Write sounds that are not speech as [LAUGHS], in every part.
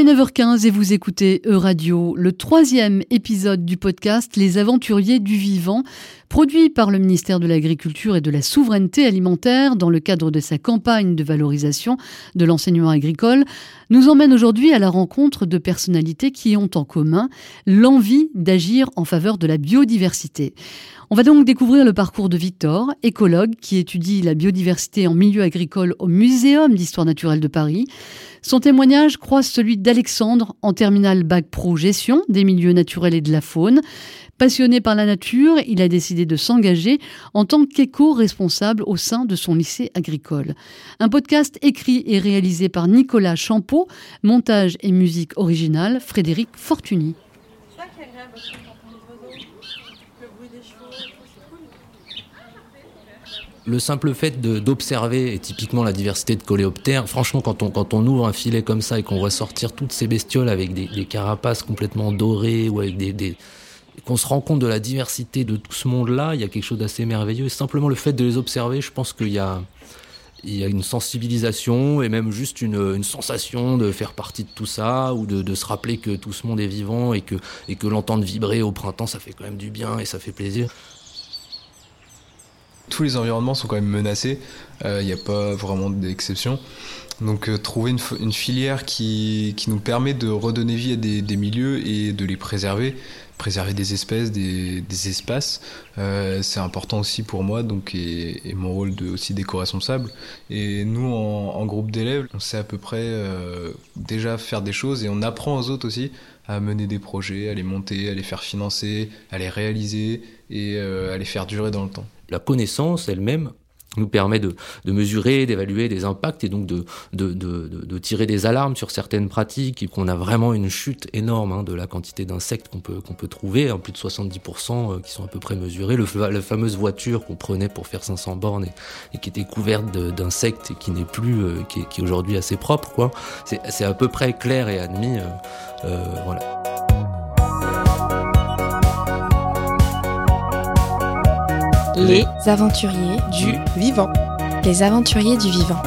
est 9h15 et vous écoutez E-Radio, le troisième épisode du podcast Les Aventuriers du Vivant, produit par le ministère de l'Agriculture et de la Souveraineté alimentaire dans le cadre de sa campagne de valorisation de l'enseignement agricole, nous emmène aujourd'hui à la rencontre de personnalités qui ont en commun l'envie d'agir en faveur de la biodiversité. On va donc découvrir le parcours de Victor, écologue qui étudie la biodiversité en milieu agricole au Muséum d'histoire naturelle de Paris. Son témoignage croise celui d'Alexandre en terminale bac pro gestion des milieux naturels et de la faune. Passionné par la nature, il a décidé de s'engager en tant qu'éco-responsable au sein de son lycée agricole. Un podcast écrit et réalisé par Nicolas Champeau, montage et musique originale Frédéric Fortuny. Le simple fait d'observer, et typiquement la diversité de coléoptères, franchement, quand on, ouvre un filet comme ça et qu'on voit sortir toutes ces bestioles avec des, carapaces complètement dorées ou avec des, qu'on se rend compte de la diversité de tout ce monde-là, il y a quelque chose d'assez merveilleux. Et simplement le fait de les observer, je pense qu'il y a, une sensibilisation et même juste une, sensation de faire partie de tout ça ou de, de, se rappeler que tout ce monde est vivant et que, et que l'entendre vibrer au printemps, ça fait quand même du bien et ça fait plaisir tous les environnements sont quand même menacés. Il euh, n'y a pas vraiment d'exception. Donc euh, trouver une, filière qui, nous permet de redonner vie à des, milieux et de les préserver, préserver des espèces, des, espaces, euh, c'est important aussi pour moi donc et, mon rôle de aussi d'éco-responsable. Et nous en groupe d'élèves, on sait à peu près déjà faire des choses et on apprend aux autres aussi à mener des projets, à les monter, à les faire financer, à les réaliser et à les faire durer dans le temps la connaissance elle-même nous permet de, mesurer, d'évaluer des impacts et donc de, tirer des alarmes sur certaines pratiques et qu'on a vraiment une chute énorme hein, de la quantité d'insectes qu'on peut, trouver, hein, plus de 70% euh, qui sont à peu près mesurés. Le, la fameuse voiture qu'on prenait pour faire 500 bornes et, qui était couverte d'insectes et qui n'est plus, euh, qui, est, aujourd'hui assez propre. C'est à peu près clair et admis. Euh. Les aventuriers du vivant. Les aventuriers du vivant.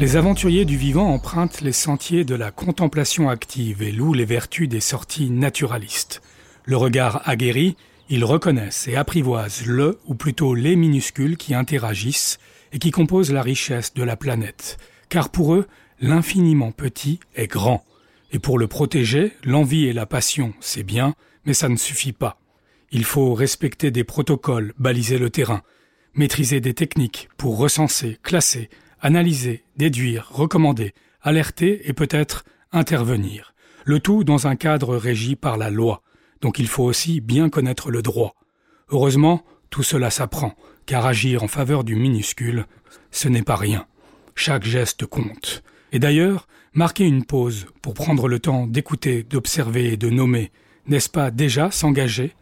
Les aventuriers du vivant empruntent les sentiers de la contemplation active et louent les vertus des sorties naturalistes. Le regard aguerri, ils reconnaissent et apprivoisent le, ou plutôt les minuscules qui interagissent et qui composent la richesse de la planète. Car pour eux, l'infiniment petit est grand. Et pour le protéger, l'envie et la passion, c'est bien, mais ça ne suffit pas. Il faut respecter des protocoles, baliser le terrain, maîtriser des techniques pour recenser, classer, analyser, déduire, recommander, alerter et peut-être intervenir. Le tout dans un cadre régi par la loi. Donc il faut aussi bien connaître le droit. Heureusement, tout cela s'apprend, car agir en faveur du minuscule, ce n'est pas rien. Chaque geste compte. Et d'ailleurs, marquer une pause pour prendre le temps d'écouter, d'observer et de nommer, n'est-ce pas déjà s'engager?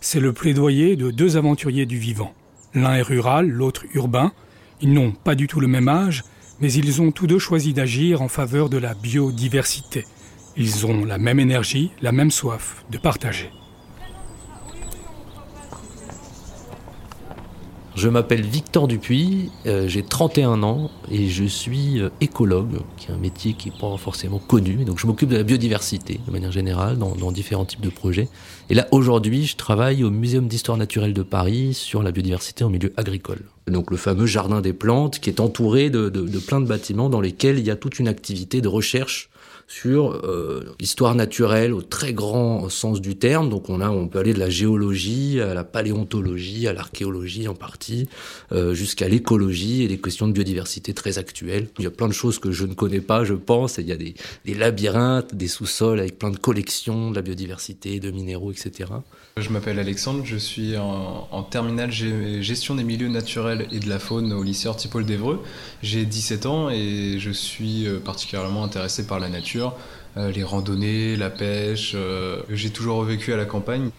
C'est le plaidoyer de deux aventuriers du vivant. L'un est rural, l'autre urbain. Ils n'ont pas du tout le même âge, mais ils ont tous deux choisi d'agir en faveur de la biodiversité. Ils ont la même énergie, la même soif de partager. Je m'appelle Victor Dupuis, euh, j'ai 31 ans et je suis euh, écologue, qui est un métier qui n'est pas forcément connu. Donc je m'occupe de la biodiversité de manière générale dans, différents types de projets. Et là aujourd'hui, je travaille au Muséum d'histoire naturelle de Paris sur la biodiversité en milieu agricole. Donc le fameux jardin des plantes qui est entouré de, de plein de bâtiments dans lesquels il y a toute une activité de recherche sur euh, l'histoire naturelle au très grand sens du terme. Donc on a, on peut aller de la géologie à la paléontologie, à l'archéologie en partie, euh, jusqu'à l'écologie et des questions de biodiversité très actuelles. Il y a plein de choses que je ne connais pas, je pense. il y a des, des labyrinthes, des sous-sols avec plein de collections de la biodiversité, de minéraux, etc. Je m'appelle Alexandre, je suis en, en, terminale gestion des milieux naturels et de la faune au lycée Hortipole d'Evreux. J'ai 17 ans et je suis euh, particulièrement intéressé par la nature, euh, les randonnées, la pêche. Euh, j'ai toujours vécu à la campagne.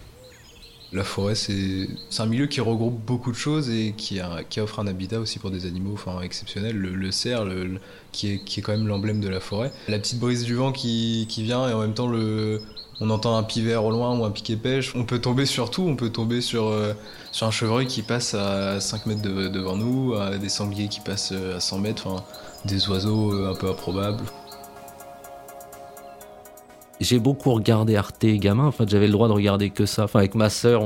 La forêt, c'est un milieu qui regroupe beaucoup de choses et qui, offre un habitat aussi pour des animaux enfin, exceptionnels. Le, cerf, qui, est, quand même l'emblème de la forêt. La petite brise du vent qui vient et en même temps le, on entend un pivert au loin ou un piquet pêche. On peut tomber sur tout, on peut tomber sur, euh, sur un chevreuil qui passe à 5 mètres devant nous, des sangliers qui passent à 100 mètres, enfin, des oiseaux euh, un peu improbables. J'ai beaucoup regardé Arte gamin. En fait, j'avais le droit de regarder que ça. Enfin, avec ma sœur,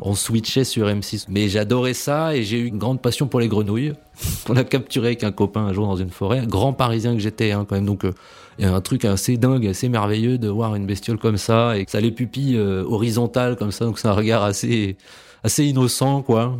on, switchait sur M6. Mais j'adorais ça et j'ai eu une grande passion pour les grenouilles [LAUGHS] qu'on a capturé avec un copain un jour dans une forêt. Grand parisien que j'étais, hein, quand même. Donc, il y a un truc assez dingue, assez merveilleux de voir une bestiole comme ça et que ça a les pupilles euh, horizontales comme ça. Donc, c'est un regard assez, assez innocent, quoi.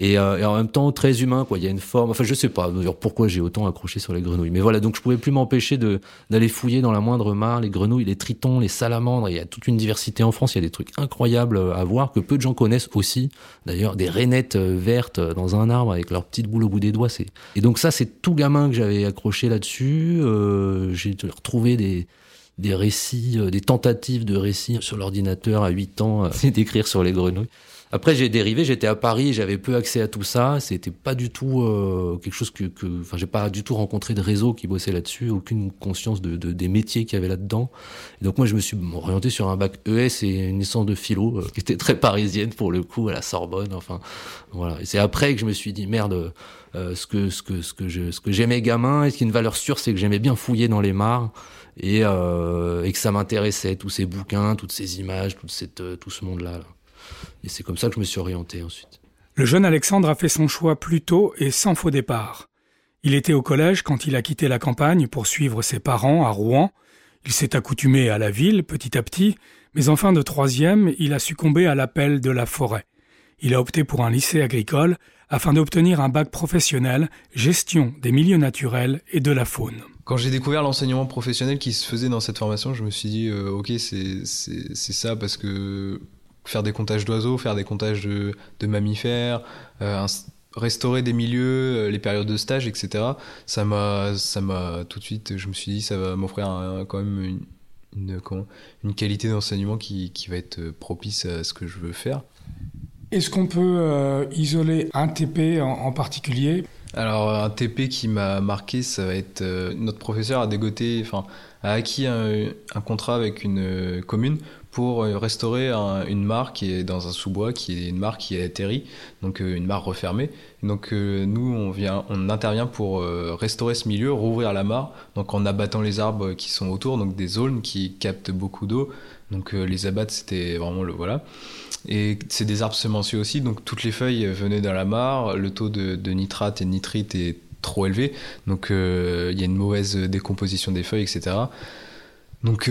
Euh, et, en même temps très humain quoi. Il y a une forme enfin je sais pas pourquoi j'ai autant accroché sur les grenouilles. Mais voilà donc je pouvais plus m'empêcher de d'aller fouiller dans la moindre mare les grenouilles les tritons les salamandres. Il y a toute une diversité en France. Il y a des trucs incroyables à voir que peu de gens connaissent aussi. D'ailleurs des rainettes euh, vertes dans un arbre avec leur petite boule au bout des doigts c'est et donc ça c'est tout gamin que j'avais accroché là-dessus. Euh, j'ai retrouvé des des récits, des tentatives de récits sur l'ordinateur à 8 ans, [LAUGHS] d'écrire sur les grenouilles. Après, j'ai dérivé, j'étais à Paris, j'avais peu accès à tout ça. C'était pas du tout euh, quelque chose que, enfin, j'ai pas du tout rencontré de réseau qui bossait là-dessus, aucune conscience de, de des métiers qu'il y avait là-dedans. Et donc moi, je me suis orienté sur un bac ES et une licence de philo euh, qui était très parisienne pour le coup à la Sorbonne. Enfin, voilà. Et c'est après que je me suis dit merde, euh, ce que ce que ce que je ce que j'aimais gamin et ce qui est une valeur sûre, c'est que j'aimais bien fouiller dans les mares. Et, euh, et que ça m'intéressait tous ces bouquins, toutes ces images, toute cette, tout ce monde-là. Là. Et c'est comme ça que je me suis orienté ensuite. Le jeune Alexandre a fait son choix plus tôt et sans faux départ. Il était au collège quand il a quitté la campagne pour suivre ses parents à Rouen. Il s'est accoutumé à la ville petit à petit, mais en fin de troisième, il a succombé à l'appel de la forêt. Il a opté pour un lycée agricole afin d'obtenir un bac professionnel, gestion des milieux naturels et de la faune. Quand j'ai découvert l'enseignement professionnel qui se faisait dans cette formation, je me suis dit, euh, ok, c'est ça parce que faire des comptages d'oiseaux, faire des comptages de, mammifères, euh, restaurer des milieux, euh, les périodes de stage, etc. Ça m'a, ça m'a tout de suite, je me suis dit, ça va m'offrir quand même une, une, qualité d'enseignement qui, qui, va être propice à ce que je veux faire. Est-ce qu'on peut euh, isoler un TP en, particulier? Alors un TP qui m'a marqué, ça va être notre professeur a dégoté, enfin a acquis un, un contrat avec une commune pour euh, restaurer une mare qui est dans un sous-bois, qui est une mare qui est atterrie, donc euh, une mare refermée. Donc euh, nous, on, vient, on intervient pour restaurer ce milieu, rouvrir la mare, donc en abattant les arbres qui sont autour, donc des zones qui captent beaucoup d'eau. Donc les abattre, c'était vraiment le voilà. Et c'est des arbres semenciers aussi, donc toutes les feuilles venaient dans la mare, le taux de, de nitrate et de nitrite est trop élevé, donc il y a une mauvaise décomposition des feuilles, etc. Donc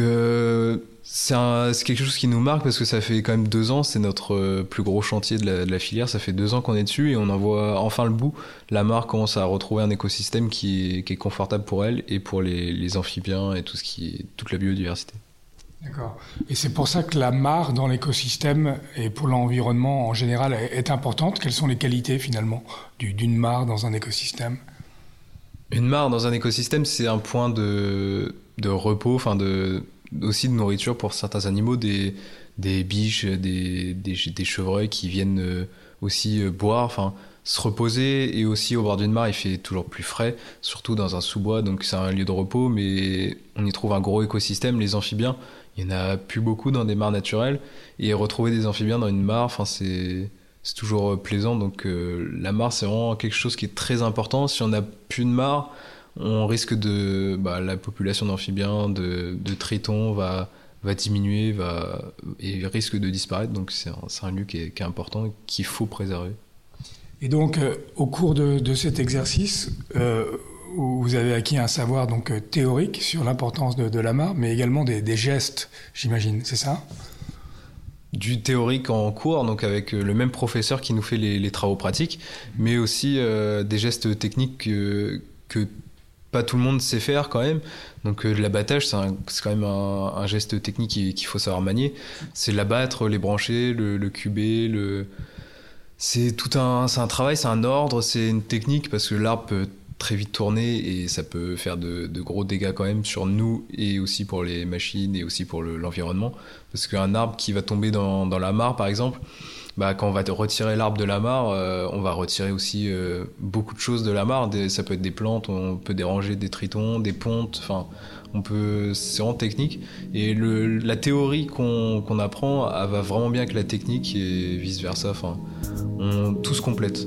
c'est quelque chose qui nous marque parce que ça fait quand même deux ans, c'est notre euh, plus gros chantier de la, filière, ça fait deux ans qu'on est dessus et on en voit enfin le bout. La mare commence à retrouver un écosystème qui est, confortable pour elle et pour les, amphibiens et tout ce qui toute la biodiversité. D'accord. Et c'est pour ça que la mare dans l'écosystème et pour l'environnement en général est importante. Quelles sont les qualités finalement d'une mare dans un écosystème? Une mare dans un écosystème, c'est un point de, repos, enfin de aussi de nourriture pour certains animaux, des, biches, des, des, des chevreuils qui viennent euh, aussi euh, boire, enfin se reposer. Et aussi au bord d'une mare il fait toujours plus frais, surtout dans un sous-bois, donc c'est un lieu de repos, mais on y trouve un gros écosystème, les amphibiens, il y en a plus beaucoup dans des mares naturelles, et retrouver des amphibiens dans une mare, enfin c'est c'est toujours euh, plaisant, donc la mare c'est vraiment quelque chose qui est très important, si on n'a plus de mare, on risque de bah, la population d'amphibiens, de, tritons va va diminuer, va et risque de disparaître. Donc c'est un, lieu qui est, important qu'il faut préserver. Et donc euh, au cours de, cet exercice, euh, vous avez acquis un savoir donc euh, théorique sur l'importance de, la mare, mais également des, gestes, j'imagine, c'est ça? Du théorique en cours, donc avec le même professeur qui nous fait les, travaux pratiques, mais aussi des gestes techniques que, pas tout le monde sait faire quand même. Donc euh, l'abattage, c'est quand même un, geste technique qu'il faut savoir manier. C'est l'abattre, les brancher, le, cuber, le... C'est tout un, un travail, c'est un ordre, c'est une technique parce que l'arbre peut très vite tourner et ça peut faire de, gros dégâts quand même sur nous et aussi pour les machines et aussi pour l'environnement. Parce qu'un arbre qui va tomber dans, la mare, par exemple, bah, quand on va retirer l'arbre de la mare, euh, on va retirer aussi euh, beaucoup de choses de la mare. ça peut être des plantes, on peut déranger des tritons, des pontes, enfin, on peut, c'est vraiment technique. Et la théorie qu'on apprend va vraiment bien avec la technique et vice versa. Enfin, on, tout se complète.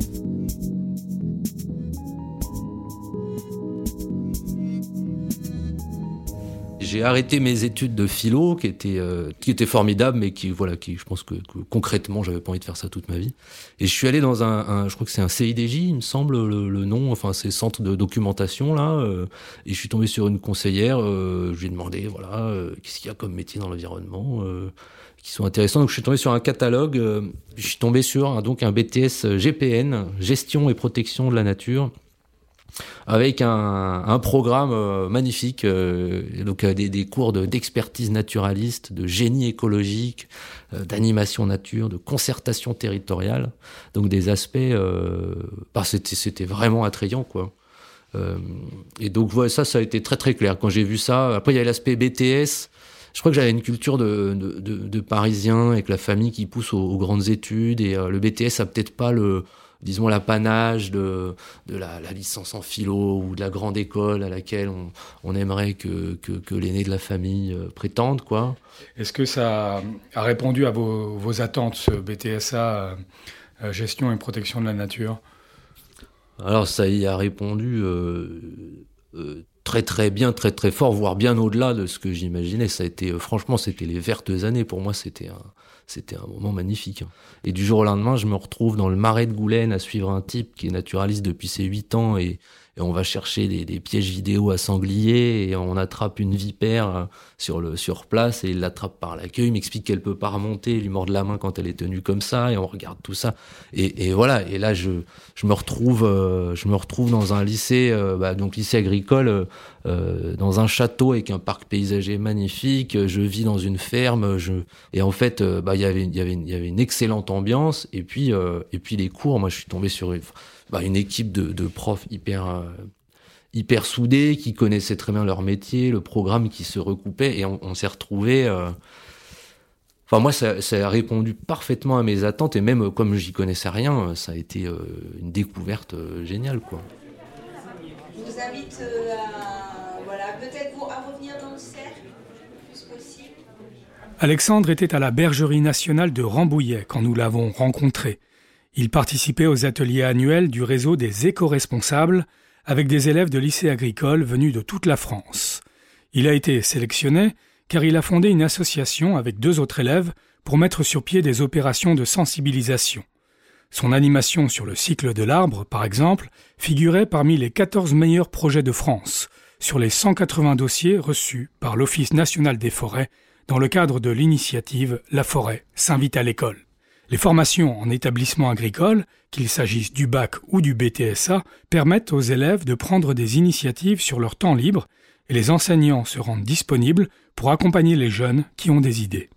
J'ai arrêté mes études de philo, qui étaient, euh, qui étaient formidables, mais qui, voilà, qui, je pense que, concrètement, j'avais pas envie de faire ça toute ma vie. Et je suis allé dans un, je crois que c'est un CIDJ, il me semble, le, nom, enfin, c'est centre de documentation, là, euh, et je suis tombé sur une conseillère, euh, je lui ai demandé, voilà, qu'est-ce qu'il y a comme métier dans l'environnement, qui sont intéressants. Donc, je suis tombé sur un catalogue, je suis tombé sur donc un BTS GPN, gestion et protection de la nature, avec un, programme euh, magnifique, euh, donc euh, des, cours d'expertise naturaliste, de génie écologique, d'animation nature, de concertation territoriale, donc des aspects, bah, c'était vraiment attrayant quoi. et donc voilà, ça, ça a été très très clair quand j'ai vu ça. Après, il y a l'aspect BTS. Je crois que j'avais une culture de, de, Parisien avec la famille qui pousse aux, aux grandes études et le BTS a peut-être pas le disons, l'apanage de, de la, licence en philo ou de la grande école à laquelle on, aimerait que, que, l'aîné de la famille euh, prétende, quoi. Est-ce que ça a répondu à vos, vos attentes, ce BTSA, euh, gestion et protection de la nature? Alors, ça y a répondu euh, très très bien, très très fort, voire bien au-delà de ce que j'imaginais. Ça a été, franchement, c'était les vertes années. Pour moi, c'était un c'était un moment magnifique. Hein. Et du jour au lendemain, je me retrouve dans le marais de Goulaine à suivre un type qui est naturaliste depuis ses 8 ans et et on va chercher des, des, pièges vidéo à sangliers et on attrape une vipère euh, sur le sur place et il l'attrape par la queue. Il m'explique qu'elle peut pas remonter, il lui mord la main quand elle est tenue comme ça et on regarde tout ça. Et, et voilà. Et là, je, je me retrouve, euh, je me retrouve dans un lycée, euh, bah, donc lycée agricole, euh, dans un château avec un parc paysager magnifique. Je vis dans une ferme. Je et en fait, bah il y avait il il y avait une excellente ambiance. Et puis et puis les cours, moi je suis tombé sur une bah, une équipe de, profs hyper euh, hyper soudés qui connaissaient très bien leur métier, le programme qui se recoupait et on, s'est retrouvé. Euh, enfin moi, ça, a répondu parfaitement à mes attentes et même comme j'y connaissais rien, ça a été euh, une découverte géniale quoi. Je vous invite à voilà peut-être à revenir dans le cercle le plus possible. Alexandre était à la bergerie nationale de Rambouillet quand nous l'avons rencontré. Il participait aux ateliers annuels du réseau des éco-responsables avec des élèves de lycées agricoles venus de toute la France. Il a été sélectionné car il a fondé une association avec deux autres élèves pour mettre sur pied des opérations de sensibilisation. Son animation sur le cycle de l'arbre, par exemple, figurait parmi les 14 meilleurs projets de France, sur les 180 dossiers reçus par l'Office national des forêts dans le cadre de l'initiative La forêt s'invite à l'école. Les formations en établissement agricole, qu'il s'agisse du bac ou du BTSA, permettent aux élèves de prendre des initiatives sur leur temps libre et les enseignants se rendent disponibles pour accompagner les jeunes qui ont des idées.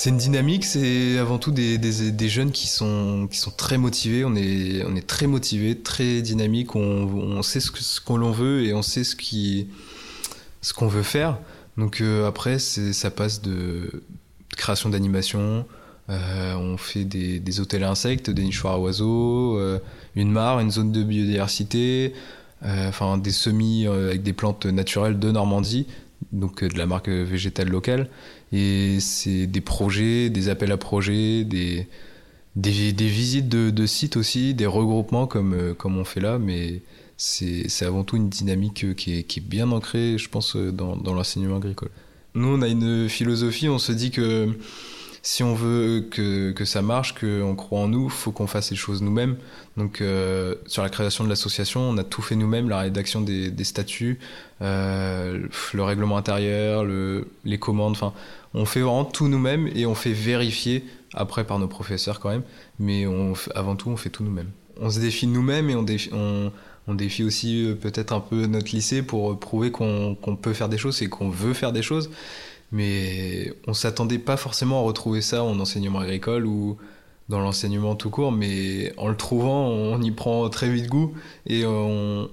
C'est une dynamique, c'est avant tout des, jeunes qui sont, qui sont très motivés. On est, on est très motivés, très dynamiques. On, sait ce, qu'on l'on veut et on sait ce qui, ce qu'on veut faire. Donc euh, après, ça passe de, création d'animation. Euh, on fait des, hôtels insectes, des nichoirs à oiseaux, euh, une mare, une zone de biodiversité, enfin des semis avec des plantes naturelles de Normandie, donc de la marque végétale locale. Et c'est des projets, des appels à projets, des, des, visites de, sites aussi, des regroupements comme, euh, comme on fait là, mais c'est avant tout une dynamique qui est, qui est bien ancrée, je pense, dans, dans l'enseignement agricole. Nous, on a une philosophie, on se dit que si on veut que, que ça marche, qu'on croit en nous, faut qu'on fasse les choses nous-mêmes. Donc euh, sur la création de l'association, on a tout fait nous-mêmes, la rédaction des, statuts, euh, le règlement intérieur, le, les commandes, enfin on fait vraiment tout nous-mêmes et on fait vérifier après par nos professeurs quand même, mais avant tout on fait tout nous-mêmes. On se défie nous-mêmes et on défie, on, on défie aussi euh, peut-être un peu notre lycée pour prouver qu'on peut faire des choses et qu'on veut faire des choses. Mais on s'attendait pas forcément à retrouver ça en enseignement agricole ou dans l'enseignement tout court, mais en le trouvant, on y prend très vite goût et on,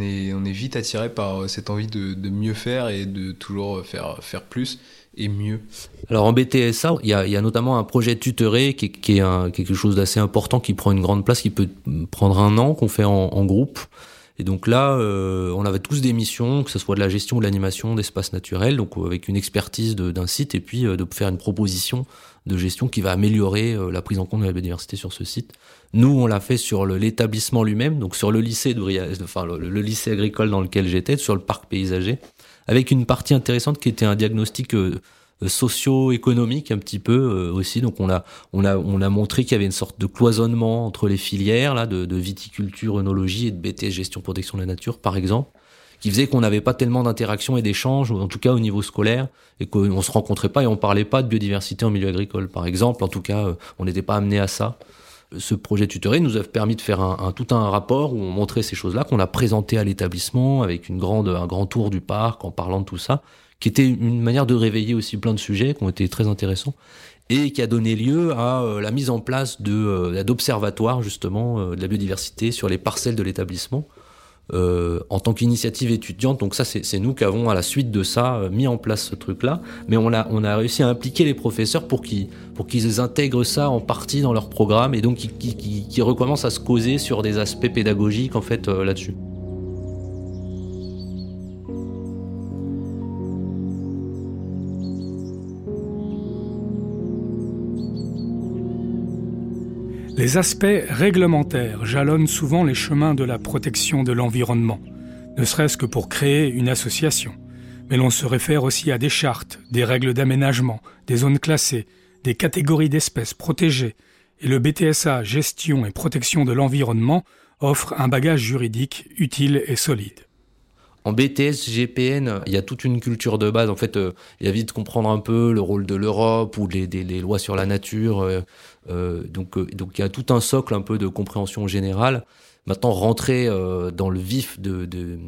est, vite attiré par cette envie de, mieux faire et de toujours faire, plus et mieux. Alors en BTSA, il y a, y a notamment un projet tutoré qui, est quelque chose d'assez important, qui prend une grande place, qui peut prendre un an, qu'on fait en, groupe. Et donc là, euh, on avait tous des missions, que ce soit de la gestion ou de l'animation d'espaces naturels, donc avec une expertise d'un site, et puis euh, de faire une proposition de gestion qui va améliorer euh, la prise en compte de la biodiversité sur ce site. Nous, on l'a fait sur l'établissement lui-même, donc sur le lycée, de, enfin le, lycée agricole dans lequel j'étais, sur le parc paysager, avec une partie intéressante qui était un diagnostic euh, socio-économique un petit peu euh, aussi. Donc on a on a on a montré qu'il y avait une sorte de cloisonnement entre les filières là de, de viticulture, œnologie et de BTS gestion protection de la nature par exemple, qui faisait qu'on n'avait pas tellement d'interaction et d'échanges, en tout cas au niveau scolaire, et qu'on se rencontrait pas et on parlait pas de biodiversité en milieu agricole par exemple. En tout cas, euh, on n'était pas amené à ça ce projet tutoré nous a permis de faire un, un, tout un rapport où on montrait ces choses-là qu'on a présenté à l'établissement avec une grande, un grand tour du parc en parlant de tout ça, qui était une manière de réveiller aussi plein de sujets qui ont été très intéressants et qui a donné lieu à euh, la mise en place de euh, d'observatoires justement euh, de la biodiversité sur les parcelles de l'établissement en tant qu'initiative étudiante. Donc ça, c'est nous qui avons à la suite de ça mis en place ce truc-là. Mais on a, on a réussi à impliquer les professeurs pour qu'ils pour qu'ils intègrent ça en partie dans leur programme et donc qui recommencent à se causer sur des aspects pédagogiques en fait là-dessus. Les aspects réglementaires jalonnent souvent les chemins de la protection de l'environnement, ne serait-ce que pour créer une association. Mais l'on se réfère aussi à des chartes, des règles d'aménagement, des zones classées, des catégories d'espèces protégées, et le BTSA Gestion et protection de l'environnement offre un bagage juridique utile et solide. En BTS GPN, il y a toute une culture de base. En fait, euh, il y a vite de comprendre un peu le rôle de l'Europe ou les, lois sur la nature. Euh, euh, donc, il y a tout un socle un peu de compréhension générale. Maintenant, rentrer dans le vif de, de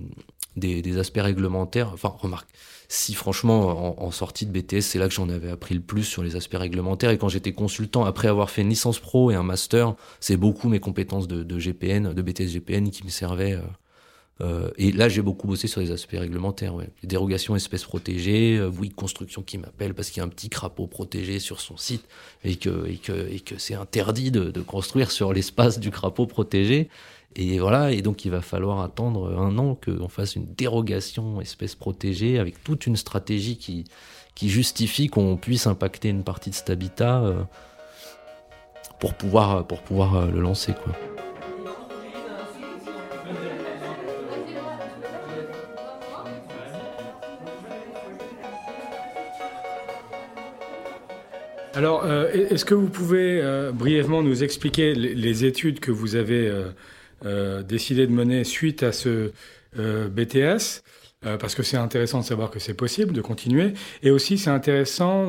des, aspects réglementaires. Enfin, remarque, si franchement, en, sortie de BTS, c'est là que j'en avais appris le plus sur les aspects réglementaires. Et quand j'étais consultant, après avoir fait une licence pro et un master, c'est beaucoup mes compétences de, GPN, de BTS GPN qui me servaient. Euh, et là, j'ai beaucoup bossé sur les aspects réglementaires. Ouais. Les dérogations espèces protégées, euh, oui, construction qui m'appelle parce qu'il y a un petit crapaud protégé sur son site et que, et que, et que c'est interdit de, construire sur l'espace du crapaud protégé. Et voilà, et donc il va falloir attendre un an qu'on fasse une dérogation espèce protégée avec toute une stratégie qui, qui justifie qu'on puisse impacter une partie de cet habitat euh, pour pouvoir, pour pouvoir euh, le lancer. Alors, euh, est-ce que vous pouvez euh, brièvement nous expliquer les, études que vous avez euh, décidé de mener suite à ce BTS Parce que c'est intéressant de savoir que c'est possible de continuer. Et aussi, c'est intéressant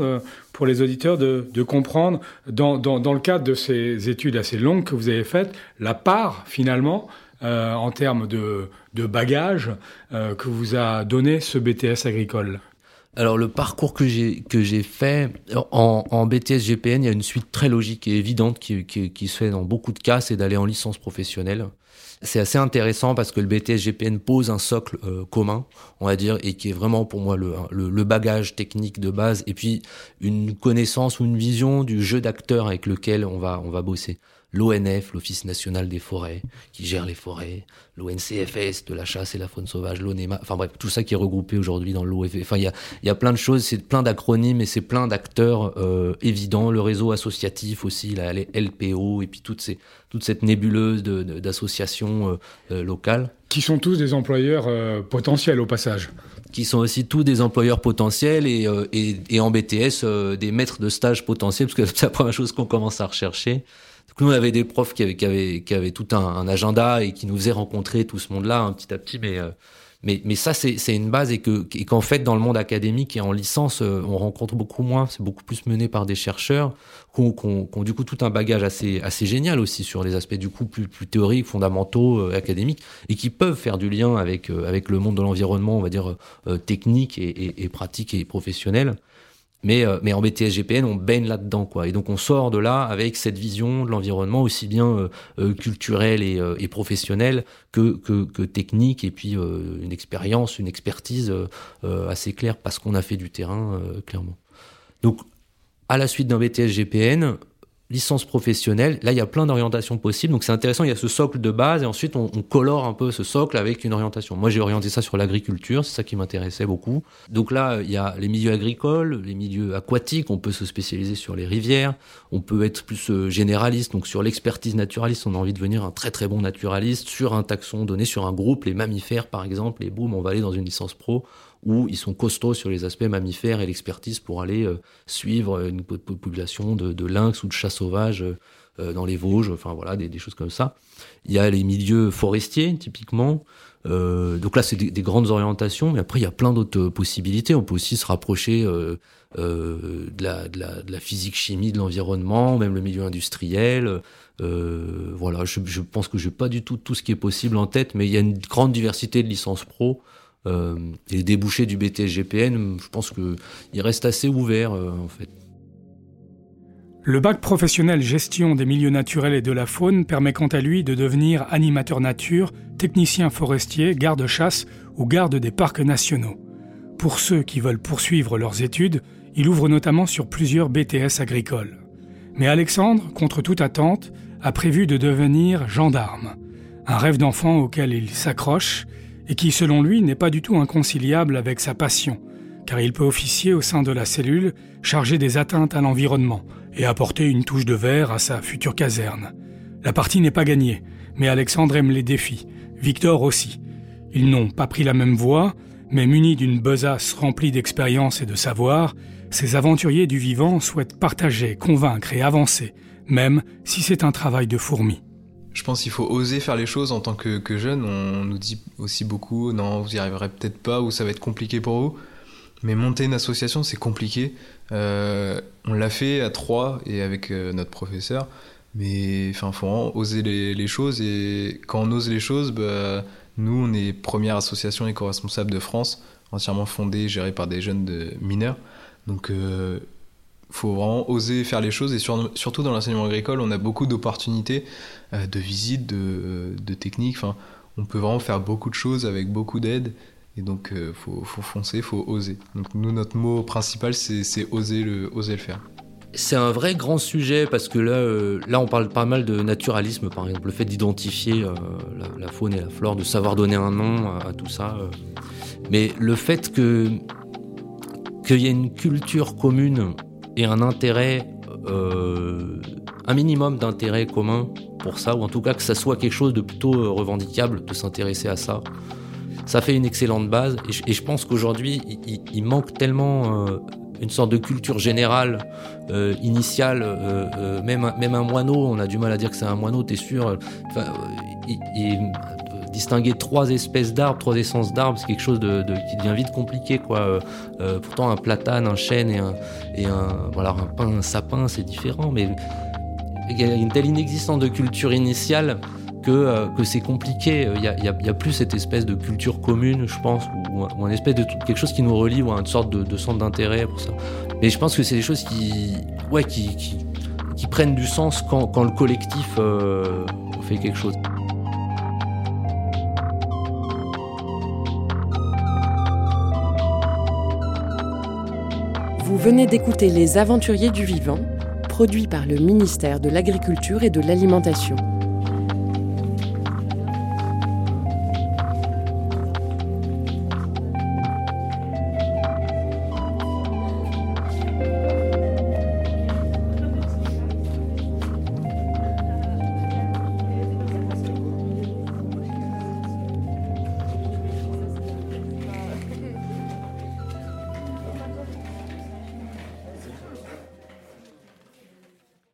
pour les auditeurs de, comprendre, dans, le cadre de ces études assez longues que vous avez faites, la part, finalement, en termes de, de bagages que vous a donné ce BTS agricole. Alors le parcours que j'ai que j'ai fait en, en, BTS GPN, il y a une suite très logique et évidente qui, qui, qui se fait dans beaucoup de cas, c'est d'aller en licence professionnelle. C'est assez intéressant parce que le BTS GPN pose un socle euh, commun, on va dire, et qui est vraiment pour moi le, le, le, bagage technique de base, et puis une connaissance ou une vision du jeu d'acteurs avec lequel on va on va bosser l'ONF, l'Office national des forêts, qui gère les forêts, l'ONCFS de la chasse et la faune sauvage, l'ONEMA, enfin bref, tout ça qui est regroupé aujourd'hui dans l'OFF. Enfin, il y a, y a plein de choses, c'est plein d'acronymes et c'est plein d'acteurs euh, évidents. Le réseau associatif aussi, la LPO, et puis toutes ces, toute cette nébuleuse d'associations euh, euh, locales. Qui sont tous des employeurs euh, potentiels au passage qui sont aussi tous des employeurs potentiels et, euh, et, et en BTS euh, des maîtres de stage potentiels, parce que c'est la première chose qu'on commence à rechercher. Donc nous, on avait des profs qui avaient, qui avaient, qui avaient tout un, agenda et qui nous faisaient rencontrer tout ce monde-là un petit à petit, mais euh, mais, mais ça, c'est une base et qu'en qu'en fait, dans le monde académique et en licence, euh, on rencontre beaucoup moins. C'est beaucoup plus mené par des chercheurs qui ont, ont, du coup tout un bagage assez, assez génial aussi sur les aspects du coup plus, plus théoriques, fondamentaux, euh, académiques, et qui peuvent faire du lien avec, euh, avec le monde de l'environnement, on va dire, euh, technique et, et, et, pratique et professionnel. Mais, euh, mais en BTS GPN, on baigne là-dedans, quoi. Et donc on sort de là avec cette vision de l'environnement aussi bien euh, euh, culturelle et, et, professionnelle que, que, que, technique, et puis une expérience, une expertise assez claire parce qu'on a fait du terrain, clairement. Donc, à la suite d'un BTS GPN, licence professionnelle. Là, il y a plein d'orientations possibles. Donc, c'est intéressant. Il y a ce socle de base et ensuite, on, colore un peu ce socle avec une orientation. Moi, j'ai orienté ça sur l'agriculture. C'est ça qui m'intéressait beaucoup. Donc là, il y a les milieux agricoles, les milieux aquatiques. On peut se spécialiser sur les rivières. On peut être plus euh, généraliste. Donc, sur l'expertise naturaliste, on a envie de devenir un très, très bon naturaliste sur un taxon donné, sur un groupe, les mammifères, par exemple. Et boum, on va aller dans une licence pro où ils sont costauds sur les aspects mammifères et l'expertise pour aller euh, suivre une population de, lynx ou de chats sauvages euh, dans les Vosges, enfin voilà, des, choses comme ça. Il y a les milieux forestiers, typiquement. Euh, donc là, c'est des, grandes orientations, mais après, il y a plein d'autres possibilités. On peut aussi se rapprocher de, la, de, la, physique-chimie de l'environnement, même le milieu industriel. voilà, je, je pense que je n'ai pas du tout tout ce qui est possible en tête, mais il y a une grande diversité de licences pro euh, et les débouchés du BTS-GPN, je pense qu'il reste assez ouvert euh, en fait. Le bac professionnel gestion des milieux naturels et de la faune permet quant à lui de devenir animateur nature, technicien forestier, garde-chasse ou garde des parcs nationaux. Pour ceux qui veulent poursuivre leurs études, il ouvre notamment sur plusieurs BTS agricoles. Mais Alexandre, contre toute attente, a prévu de devenir gendarme, un rêve d'enfant auquel il s'accroche et qui, selon lui, n'est pas du tout inconciliable avec sa passion, car il peut officier au sein de la cellule chargée des atteintes à l'environnement et apporter une touche de verre à sa future caserne. La partie n'est pas gagnée, mais Alexandre aime les défis, Victor aussi. Ils n'ont pas pris la même voie, mais munis d'une besace remplie d'expérience et de savoir, ces aventuriers du vivant souhaitent partager, convaincre et avancer, même si c'est un travail de fourmi je pense qu'il faut oser faire les choses en tant que, jeune. On nous dit aussi beaucoup, non, vous y arriverez peut-être pas ou ça va être compliqué pour vous. Mais monter une association, c'est compliqué. Euh, on l'a fait à trois et avec euh, notre professeur. Mais enfin, faut oser les, choses. Et quand on ose les choses, bah, nous, on est première association éco-responsable de France, entièrement fondée, gérée par des jeunes de mineurs. Donc, euh, faut vraiment oser faire les choses et surtout dans l'enseignement agricole, on a beaucoup d'opportunités euh, de visites, de, de techniques. Enfin, on peut vraiment faire beaucoup de choses avec beaucoup d'aide. Et donc, euh, faut, faut, foncer, faut oser. Donc, nous, notre mot principal, c'est oser le, faire. C'est un vrai grand sujet parce que là, euh, là, on parle pas mal de naturalisme, par exemple, le fait d'identifier la, faune et la flore, de savoir donner un nom à, tout ça. Mais le fait que qu'il y ait une culture commune et un intérêt, euh, un minimum d'intérêt commun pour ça, ou en tout cas que ça soit quelque chose de plutôt euh, revendicable de s'intéresser à ça. Ça fait une excellente base, et je, pense qu'aujourd'hui, il, manque tellement euh, une sorte de culture générale initiale, même, un moineau, on a du mal à dire que c'est un moineau, t'es sûr. Enfin, distinguer trois espèces d'arbres, trois essences d'arbres, c'est quelque chose de, qui devient vite compliqué. Quoi. Euh, euh, pourtant, un platane, un chêne et un, et un, voilà, un pin, un sapin, c'est différent. Mais il y a une telle inexistence de culture initiale que, euh, que c'est compliqué. Il n'y a, y a, plus cette espèce de culture commune, je pense, ou, ou un espèce de quelque chose qui nous relie, ou une sorte de, centre d'intérêt pour ça. Mais je pense que c'est des choses qui, ouais, qui, qui, prennent du sens quand, quand le collectif fait quelque chose. Vous venez d'écouter Les Aventuriers du Vivant, produit par le ministère de l'Agriculture et de l'Alimentation.